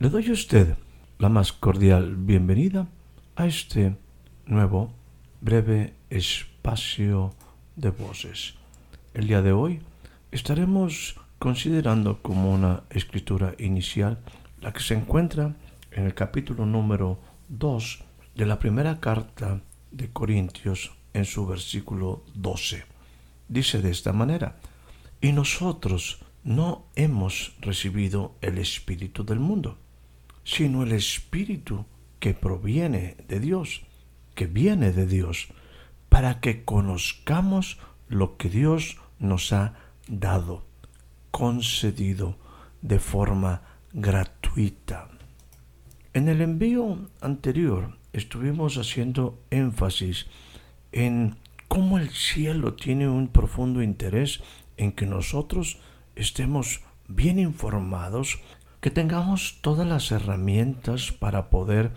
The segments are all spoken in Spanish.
Le doy a usted la más cordial bienvenida a este nuevo breve espacio de voces. El día de hoy estaremos considerando como una escritura inicial la que se encuentra en el capítulo número 2 de la primera carta de Corintios en su versículo 12. Dice de esta manera, y nosotros no hemos recibido el Espíritu del mundo sino el Espíritu que proviene de Dios, que viene de Dios, para que conozcamos lo que Dios nos ha dado, concedido de forma gratuita. En el envío anterior estuvimos haciendo énfasis en cómo el cielo tiene un profundo interés en que nosotros estemos bien informados que tengamos todas las herramientas para poder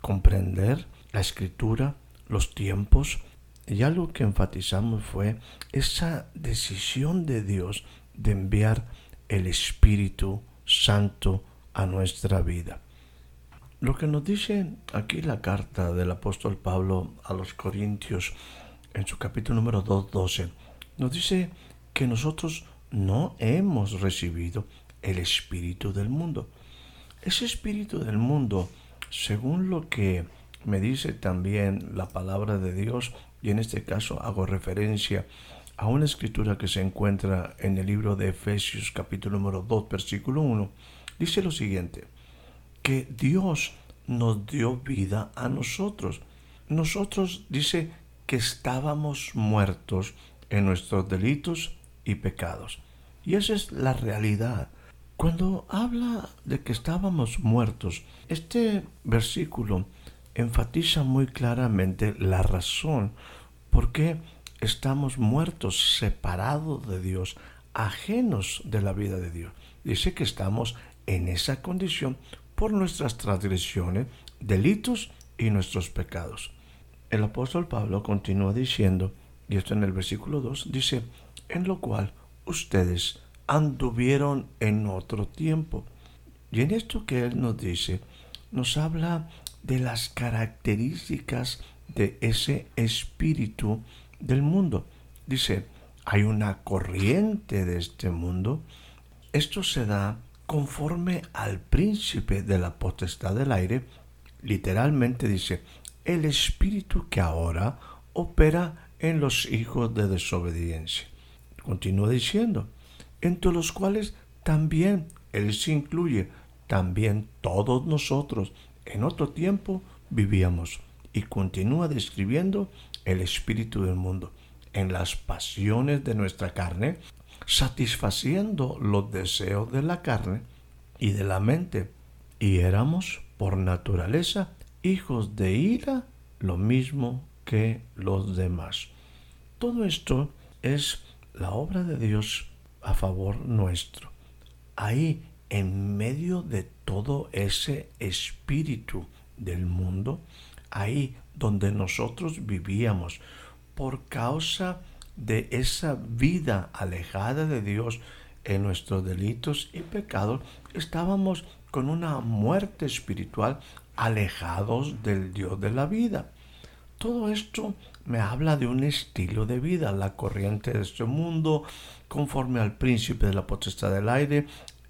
comprender la escritura, los tiempos, y algo que enfatizamos fue esa decisión de Dios de enviar el Espíritu Santo a nuestra vida. Lo que nos dice aquí la carta del apóstol Pablo a los Corintios en su capítulo número 2.12, nos dice que nosotros no hemos recibido el espíritu del mundo. Ese espíritu del mundo, según lo que me dice también la palabra de Dios, y en este caso hago referencia a una escritura que se encuentra en el libro de Efesios capítulo número 2 versículo 1, dice lo siguiente, que Dios nos dio vida a nosotros. Nosotros dice que estábamos muertos en nuestros delitos y pecados. Y esa es la realidad. Cuando habla de que estábamos muertos, este versículo enfatiza muy claramente la razón por qué estamos muertos, separados de Dios, ajenos de la vida de Dios. Dice que estamos en esa condición por nuestras transgresiones, delitos y nuestros pecados. El apóstol Pablo continúa diciendo, y esto en el versículo 2, dice, en lo cual ustedes anduvieron en otro tiempo. Y en esto que Él nos dice, nos habla de las características de ese espíritu del mundo. Dice, hay una corriente de este mundo. Esto se da conforme al príncipe de la potestad del aire. Literalmente dice, el espíritu que ahora opera en los hijos de desobediencia. Continúa diciendo, entre los cuales también Él se incluye, también todos nosotros en otro tiempo vivíamos. Y continúa describiendo el espíritu del mundo, en las pasiones de nuestra carne, satisfaciendo los deseos de la carne y de la mente. Y éramos, por naturaleza, hijos de ira, lo mismo que los demás. Todo esto es la obra de Dios a favor nuestro. Ahí, en medio de todo ese espíritu del mundo, ahí donde nosotros vivíamos, por causa de esa vida alejada de Dios en nuestros delitos y pecados, estábamos con una muerte espiritual alejados del Dios de la vida. Todo esto me habla de un estilo de vida, la corriente de este mundo, conforme al príncipe de la potestad del aire,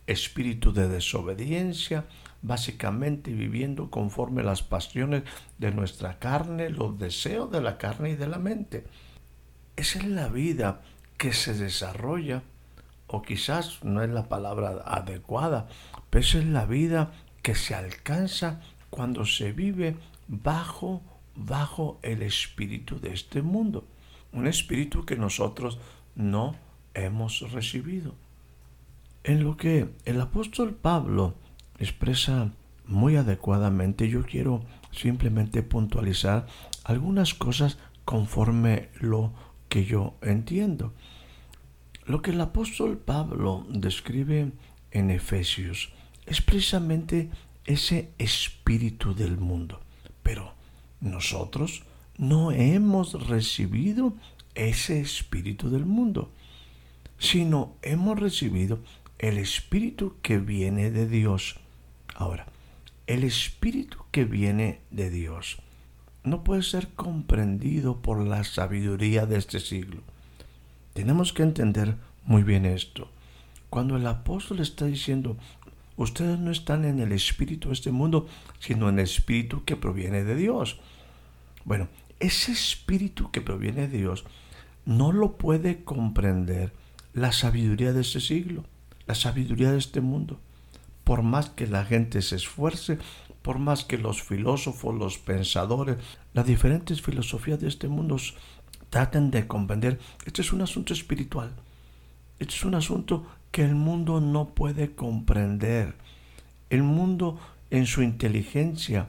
espíritu de desobediencia, básicamente viviendo conforme las pasiones de nuestra carne, los deseos de la carne y de la mente. Esa es la vida que se desarrolla, o quizás no es la palabra adecuada, pero esa es la vida que se alcanza cuando se vive bajo bajo el espíritu de este mundo, un espíritu que nosotros no hemos recibido. En lo que el apóstol Pablo expresa muy adecuadamente, yo quiero simplemente puntualizar algunas cosas conforme lo que yo entiendo. Lo que el apóstol Pablo describe en Efesios es precisamente ese espíritu del mundo. Pero nosotros no hemos recibido ese espíritu del mundo, sino hemos recibido el espíritu que viene de Dios. Ahora, el espíritu que viene de Dios no puede ser comprendido por la sabiduría de este siglo. Tenemos que entender muy bien esto. Cuando el apóstol está diciendo, ustedes no están en el espíritu de este mundo, sino en el espíritu que proviene de Dios. Bueno, ese espíritu que proviene de Dios no lo puede comprender la sabiduría de este siglo, la sabiduría de este mundo. Por más que la gente se esfuerce, por más que los filósofos, los pensadores, las diferentes filosofías de este mundo traten de comprender, este es un asunto espiritual. Este es un asunto que el mundo no puede comprender. El mundo en su inteligencia,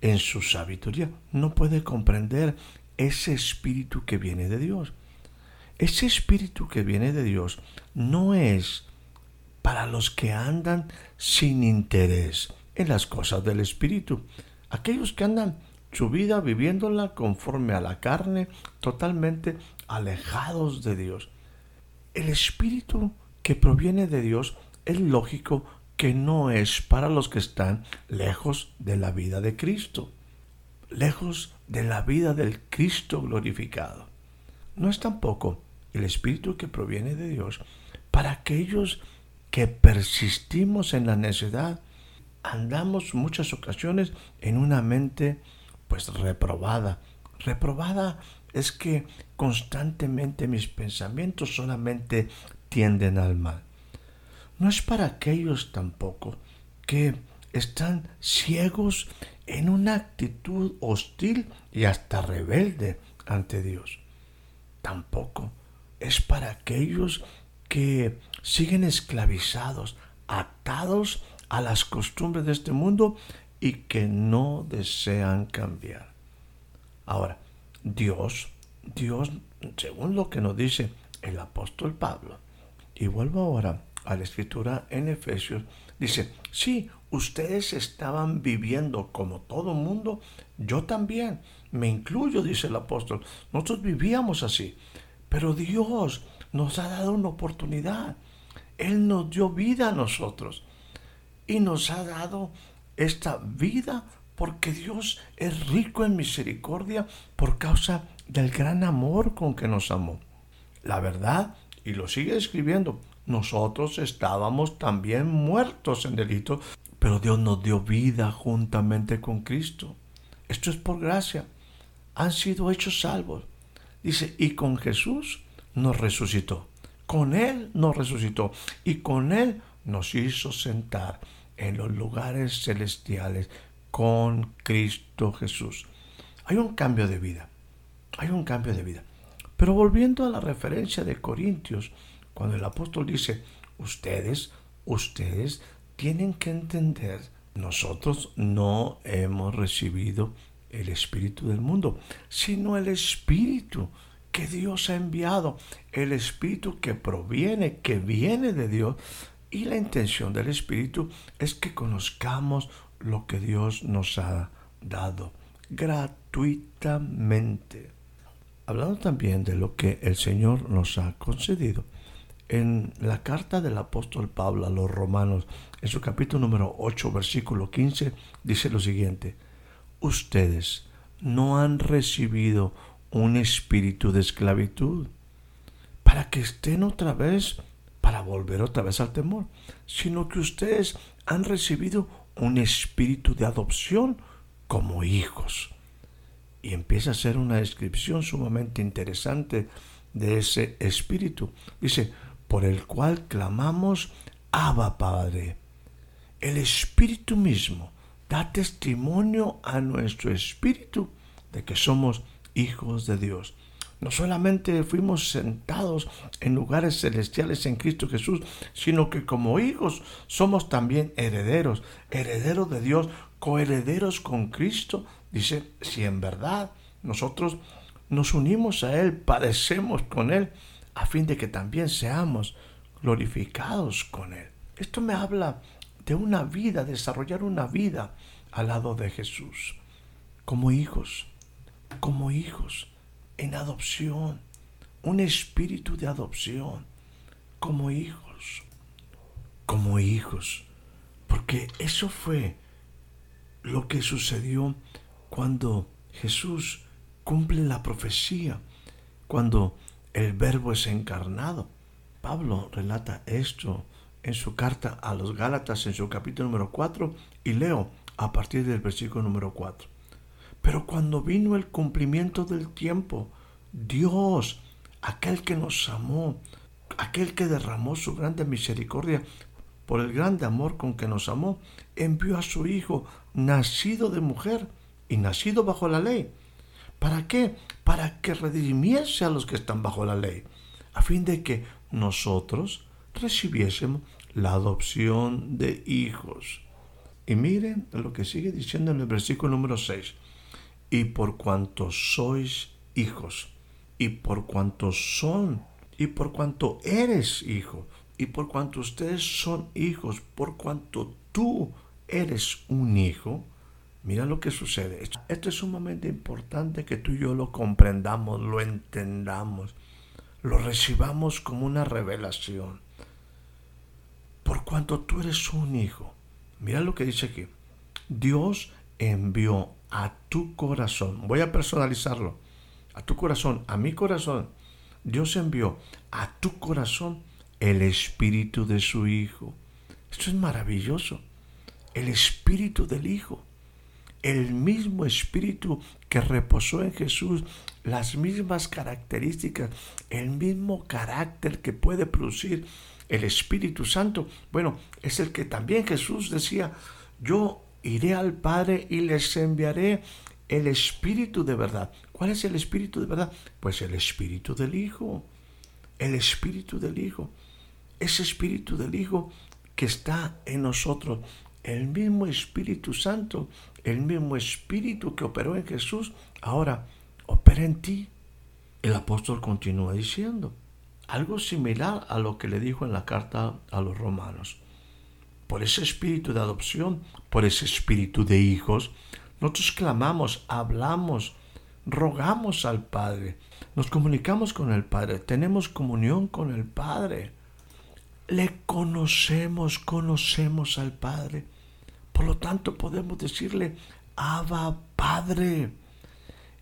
en su sabiduría, no puede comprender ese espíritu que viene de Dios. Ese espíritu que viene de Dios no es para los que andan sin interés en las cosas del Espíritu. Aquellos que andan su vida viviéndola conforme a la carne, totalmente alejados de Dios. El Espíritu que proviene de Dios es lógico que no es para los que están lejos de la vida de Cristo, lejos de la vida del Cristo glorificado. No es tampoco el Espíritu que proviene de Dios para aquellos que persistimos en la necedad andamos muchas ocasiones en una mente pues reprobada. Reprobada es que constantemente mis pensamientos solamente tienden al mal. No es para aquellos tampoco que están ciegos en una actitud hostil y hasta rebelde ante Dios. Tampoco es para aquellos que siguen esclavizados, atados a las costumbres de este mundo y que no desean cambiar. Ahora, Dios, Dios, según lo que nos dice el apóstol Pablo, y vuelvo ahora a la escritura en Efesios, dice, sí, ustedes estaban viviendo como todo mundo, yo también, me incluyo, dice el apóstol, nosotros vivíamos así, pero Dios nos ha dado una oportunidad, Él nos dio vida a nosotros y nos ha dado esta vida porque Dios es rico en misericordia por causa del gran amor con que nos amó. La verdad, y lo sigue escribiendo, nosotros estábamos también muertos en delito, pero Dios nos dio vida juntamente con Cristo. Esto es por gracia. Han sido hechos salvos. Dice, y con Jesús nos resucitó. Con Él nos resucitó y con Él nos hizo sentar en los lugares celestiales con Cristo Jesús. Hay un cambio de vida, hay un cambio de vida. Pero volviendo a la referencia de Corintios, cuando el apóstol dice, ustedes, ustedes tienen que entender, nosotros no hemos recibido el Espíritu del mundo, sino el Espíritu que Dios ha enviado, el Espíritu que proviene, que viene de Dios, y la intención del Espíritu es que conozcamos lo que Dios nos ha dado gratuitamente. Hablando también de lo que el Señor nos ha concedido. En la carta del apóstol Pablo a los romanos, en su capítulo número 8, versículo 15, dice lo siguiente, ustedes no han recibido un espíritu de esclavitud para que estén otra vez para volver otra vez al temor, sino que ustedes han recibido un espíritu de adopción como hijos. Y empieza a ser una descripción sumamente interesante de ese espíritu. Dice, por el cual clamamos, Abba Padre. El espíritu mismo da testimonio a nuestro espíritu de que somos hijos de Dios. No solamente fuimos sentados en lugares celestiales en Cristo Jesús, sino que como hijos somos también herederos, herederos de Dios, coherederos con Cristo. Dice, si en verdad nosotros nos unimos a Él, padecemos con Él, a fin de que también seamos glorificados con Él. Esto me habla de una vida, desarrollar una vida al lado de Jesús, como hijos, como hijos, en adopción, un espíritu de adopción, como hijos, como hijos, porque eso fue lo que sucedió cuando Jesús cumple la profecía, cuando el verbo es encarnado. Pablo relata esto en su carta a los Gálatas en su capítulo número 4 y leo a partir del versículo número 4. Pero cuando vino el cumplimiento del tiempo, Dios, aquel que nos amó, aquel que derramó su grande misericordia por el grande amor con que nos amó, envió a su Hijo, nacido de mujer y nacido bajo la ley. ¿Para qué? Para que redimiese a los que están bajo la ley, a fin de que nosotros recibiésemos la adopción de hijos. Y miren lo que sigue diciendo en el versículo número 6. Y por cuanto sois hijos, y por cuanto son, y por cuanto eres hijo, y por cuanto ustedes son hijos, por cuanto tú eres un hijo, mira lo que sucede. Esto es sumamente importante que tú y yo lo comprendamos, lo entendamos, lo recibamos como una revelación. Por cuanto tú eres un hijo, Mira lo que dice aquí. Dios envió a tu corazón, voy a personalizarlo, a tu corazón, a mi corazón, Dios envió a tu corazón el espíritu de su Hijo. Esto es maravilloso. El espíritu del Hijo. El mismo espíritu que reposó en Jesús, las mismas características, el mismo carácter que puede producir el Espíritu Santo, bueno, es el que también Jesús decía, yo iré al Padre y les enviaré el Espíritu de verdad. ¿Cuál es el Espíritu de verdad? Pues el Espíritu del Hijo. El Espíritu del Hijo. Ese Espíritu del Hijo que está en nosotros. El mismo Espíritu Santo, el mismo Espíritu que operó en Jesús, ahora opera en ti. El apóstol continúa diciendo, algo similar a lo que le dijo en la carta a los romanos. Por ese espíritu de adopción, por ese espíritu de hijos, nosotros clamamos, hablamos, rogamos al Padre, nos comunicamos con el Padre, tenemos comunión con el Padre, le conocemos, conocemos al Padre. Por lo tanto, podemos decirle, Abba Padre.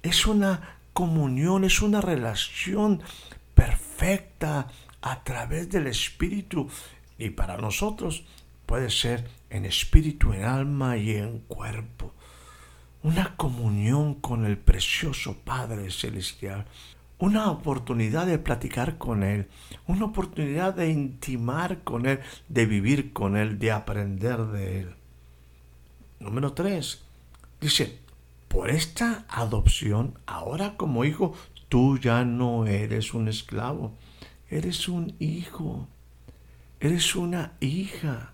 Es una comunión, es una relación perfecta a través del Espíritu y para nosotros puede ser en espíritu, en alma y en cuerpo. Una comunión con el precioso Padre Celestial. Una oportunidad de platicar con Él. Una oportunidad de intimar con Él, de vivir con Él, de aprender de Él. Número tres. Dice, por esta adopción, ahora como hijo, Tú ya no eres un esclavo, eres un hijo, eres una hija.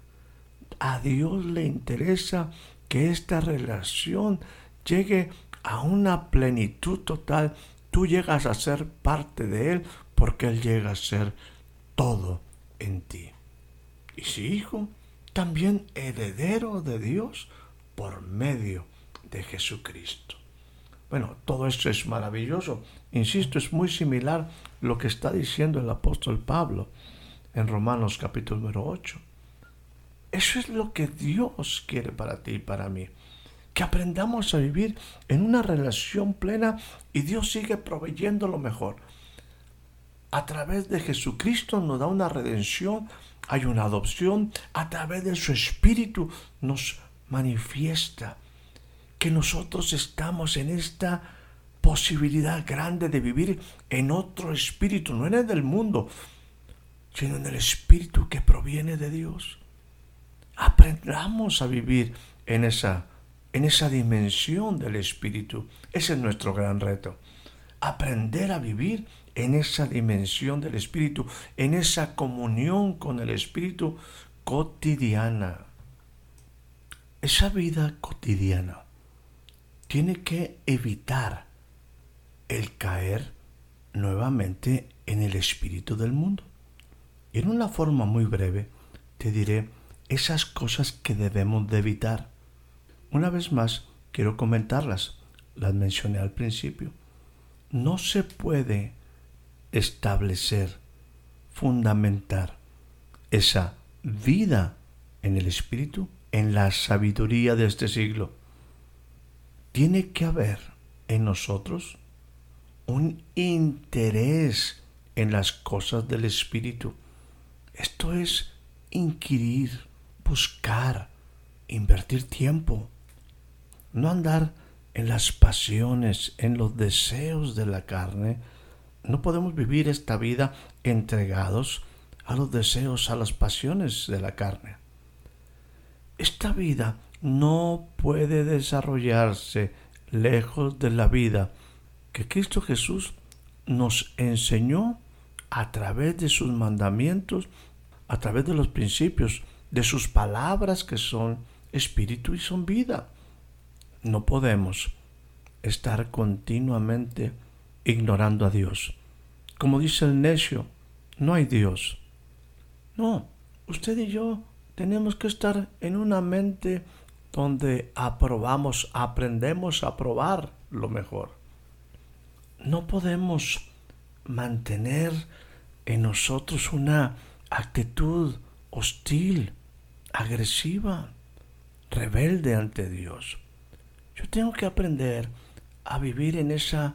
A Dios le interesa que esta relación llegue a una plenitud total. Tú llegas a ser parte de Él porque Él llega a ser todo en ti. Y si hijo, también heredero de Dios por medio de Jesucristo. Bueno, todo esto es maravilloso. Insisto, es muy similar lo que está diciendo el apóstol Pablo en Romanos capítulo número 8. Eso es lo que Dios quiere para ti y para mí. Que aprendamos a vivir en una relación plena y Dios sigue proveyendo lo mejor. A través de Jesucristo nos da una redención, hay una adopción, a través de su Espíritu nos manifiesta que nosotros estamos en esta posibilidad grande de vivir en otro espíritu, no en el del mundo, sino en el espíritu que proviene de Dios. Aprendamos a vivir en esa en esa dimensión del Espíritu. Ese es nuestro gran reto. Aprender a vivir en esa dimensión del Espíritu, en esa comunión con el Espíritu cotidiana. Esa vida cotidiana tiene que evitar el caer nuevamente en el espíritu del mundo. Y en una forma muy breve te diré esas cosas que debemos de evitar. Una vez más, quiero comentarlas. Las mencioné al principio. No se puede establecer, fundamentar esa vida en el espíritu en la sabiduría de este siglo. Tiene que haber en nosotros un interés en las cosas del espíritu. Esto es inquirir, buscar, invertir tiempo. No andar en las pasiones, en los deseos de la carne. No podemos vivir esta vida entregados a los deseos, a las pasiones de la carne. Esta vida no puede desarrollarse lejos de la vida que Cristo Jesús nos enseñó a través de sus mandamientos, a través de los principios, de sus palabras que son espíritu y son vida. No podemos estar continuamente ignorando a Dios. Como dice el necio, no hay Dios. No, usted y yo tenemos que estar en una mente donde aprobamos, aprendemos a probar lo mejor. No podemos mantener en nosotros una actitud hostil, agresiva, rebelde ante Dios. Yo tengo que aprender a vivir en esa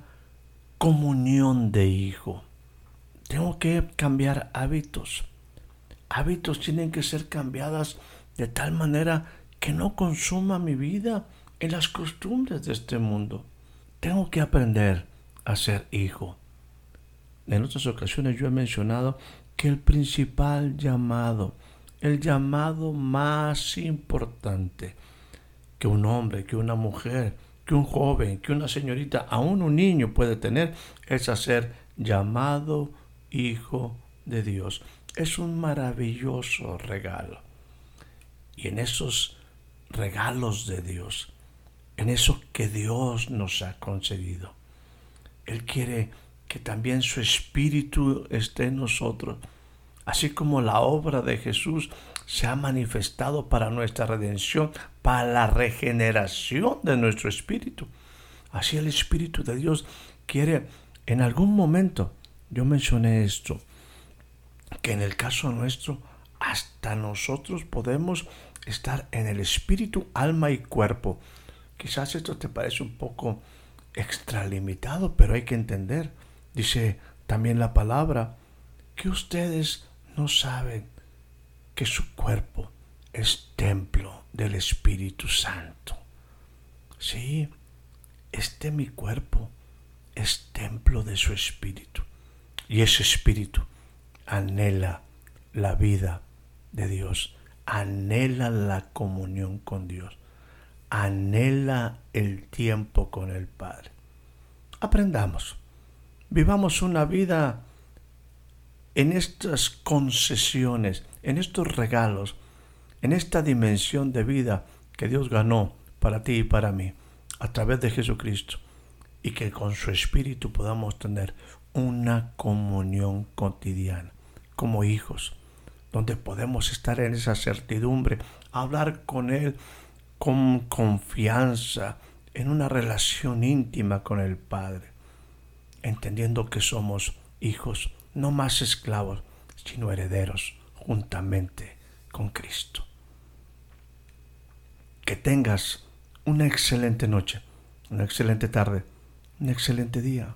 comunión de hijo. Tengo que cambiar hábitos. Hábitos tienen que ser cambiadas de tal manera que no consuma mi vida en las costumbres de este mundo. Tengo que aprender a ser hijo. En otras ocasiones yo he mencionado que el principal llamado, el llamado más importante que un hombre, que una mujer, que un joven, que una señorita, aún un niño puede tener, es a ser llamado hijo de Dios. Es un maravilloso regalo. Y en esos regalos de Dios, en eso que Dios nos ha concedido. Él quiere que también su espíritu esté en nosotros, así como la obra de Jesús se ha manifestado para nuestra redención, para la regeneración de nuestro espíritu. Así el Espíritu de Dios quiere en algún momento, yo mencioné esto, que en el caso nuestro, hasta nosotros podemos estar en el espíritu, alma y cuerpo. Quizás esto te parece un poco extralimitado, pero hay que entender. Dice también la palabra que ustedes no saben que su cuerpo es templo del Espíritu Santo. Sí, este mi cuerpo es templo de su Espíritu. Y ese Espíritu anhela la vida de Dios anhela la comunión con Dios, anhela el tiempo con el Padre. Aprendamos, vivamos una vida en estas concesiones, en estos regalos, en esta dimensión de vida que Dios ganó para ti y para mí a través de Jesucristo y que con su Espíritu podamos tener una comunión cotidiana como hijos donde podemos estar en esa certidumbre, hablar con Él con confianza, en una relación íntima con el Padre, entendiendo que somos hijos, no más esclavos, sino herederos juntamente con Cristo. Que tengas una excelente noche, una excelente tarde, un excelente día.